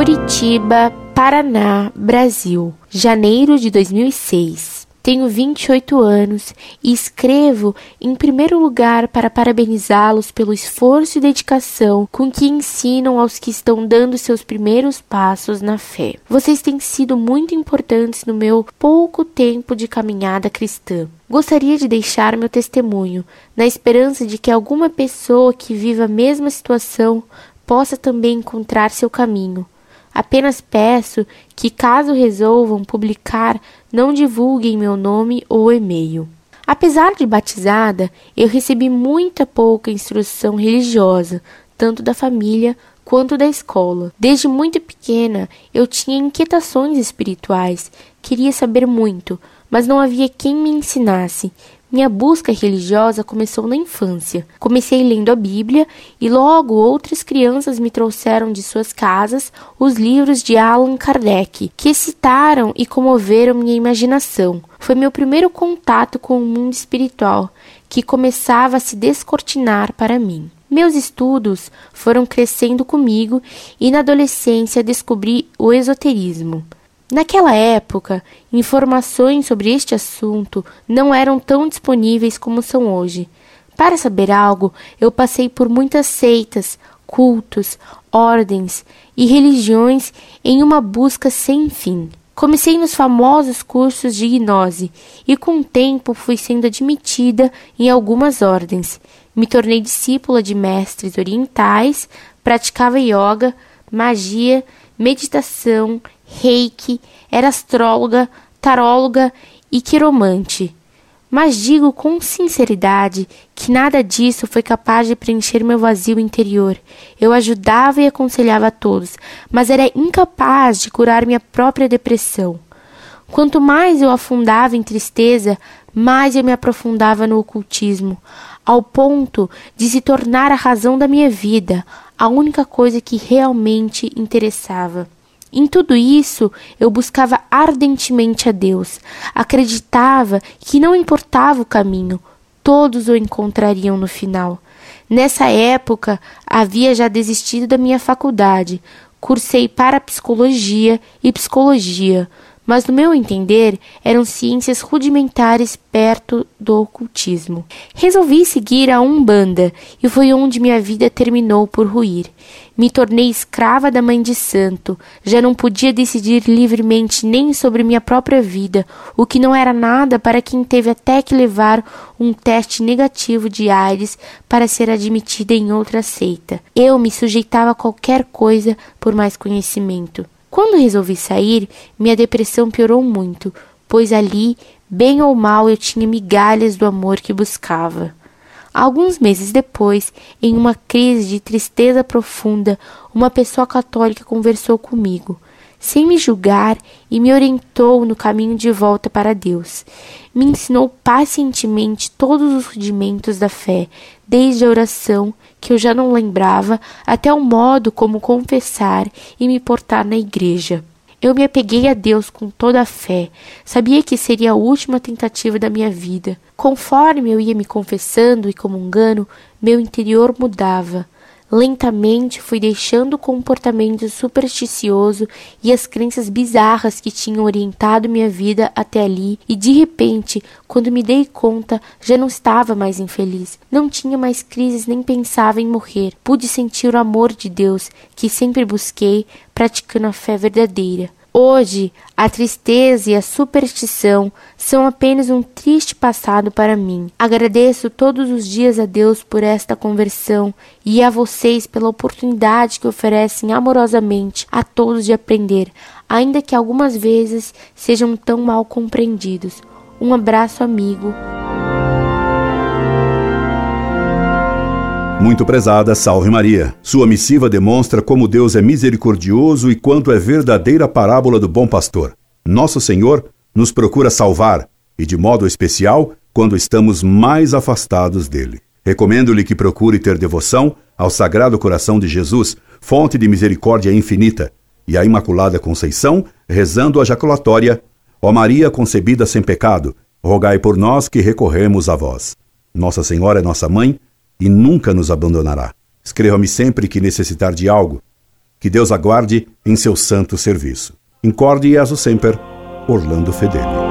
Curitiba, Paraná, Brasil, janeiro de 2006. Tenho 28 anos e escrevo em primeiro lugar para parabenizá-los pelo esforço e dedicação com que ensinam aos que estão dando seus primeiros passos na fé. Vocês têm sido muito importantes no meu pouco tempo de caminhada cristã. Gostaria de deixar meu testemunho, na esperança de que alguma pessoa que viva a mesma situação possa também encontrar seu caminho. Apenas peço que, caso resolvam publicar, não divulguem meu nome ou e-mail. Apesar de batizada, eu recebi muita pouca instrução religiosa, tanto da família quanto da escola. Desde muito pequena, eu tinha inquietações espirituais, queria saber muito, mas não havia quem me ensinasse. Minha busca religiosa começou na infância. Comecei lendo a Bíblia e logo outras crianças me trouxeram de suas casas os livros de Allan Kardec, que excitaram e comoveram minha imaginação. Foi meu primeiro contato com o mundo espiritual, que começava a se descortinar para mim. Meus estudos foram crescendo comigo e na adolescência descobri o esoterismo. Naquela época, informações sobre este assunto não eram tão disponíveis como são hoje. Para saber algo, eu passei por muitas seitas, cultos, ordens e religiões em uma busca sem fim. Comecei nos famosos cursos de gnose e com o tempo fui sendo admitida em algumas ordens. Me tornei discípula de mestres orientais, praticava yoga, magia, meditação reiki, era astróloga, taróloga e quiromante. Mas digo com sinceridade que nada disso foi capaz de preencher meu vazio interior. Eu ajudava e aconselhava a todos, mas era incapaz de curar minha própria depressão. Quanto mais eu afundava em tristeza, mais eu me aprofundava no ocultismo, ao ponto de se tornar a razão da minha vida, a única coisa que realmente interessava. Em tudo isso, eu buscava ardentemente a Deus. Acreditava que não importava o caminho, todos o encontrariam no final. Nessa época, havia já desistido da minha faculdade. Cursei para psicologia e psicologia, mas no meu entender eram ciências rudimentares perto do ocultismo. Resolvi seguir a Umbanda e foi onde minha vida terminou por ruir. Me tornei escrava da mãe de santo, já não podia decidir livremente nem sobre minha própria vida, o que não era nada para quem teve até que levar um teste negativo de Aires para ser admitida em outra seita. Eu me sujeitava a qualquer coisa por mais conhecimento. Quando resolvi sair, minha depressão piorou muito, pois ali, bem ou mal, eu tinha migalhas do amor que buscava. Alguns meses depois, em uma crise de tristeza profunda, uma pessoa católica conversou comigo, sem me julgar, e me orientou no caminho de volta para Deus. Me ensinou pacientemente todos os rudimentos da fé, desde a oração que eu já não lembrava até o modo como confessar e me portar na igreja. Eu me apeguei a Deus com toda a fé. Sabia que seria a última tentativa da minha vida. Conforme eu ia me confessando e comungando, meu interior mudava. Lentamente fui deixando o comportamento supersticioso e as crenças bizarras que tinham orientado minha vida até ali, e de repente, quando me dei conta, já não estava mais infeliz. Não tinha mais crises nem pensava em morrer. Pude sentir o amor de Deus que sempre busquei, praticando a fé verdadeira. Hoje, a tristeza e a superstição são apenas um triste passado para mim. Agradeço todos os dias a Deus por esta conversão e a vocês pela oportunidade que oferecem amorosamente a todos de aprender, ainda que algumas vezes sejam tão mal compreendidos. Um abraço, amigo. Muito prezada, salve Maria. Sua missiva demonstra como Deus é misericordioso e quanto é verdadeira parábola do bom pastor. Nosso Senhor nos procura salvar, e de modo especial quando estamos mais afastados dele. Recomendo-lhe que procure ter devoção ao Sagrado Coração de Jesus, fonte de misericórdia infinita, e à Imaculada Conceição, rezando a jaculatória: Ó Maria concebida sem pecado, rogai por nós que recorremos a vós. Nossa Senhora é nossa mãe e nunca nos abandonará. Escreva-me sempre que necessitar de algo. Que Deus aguarde em seu santo serviço. Incorde e aso semper, Orlando Fedeli.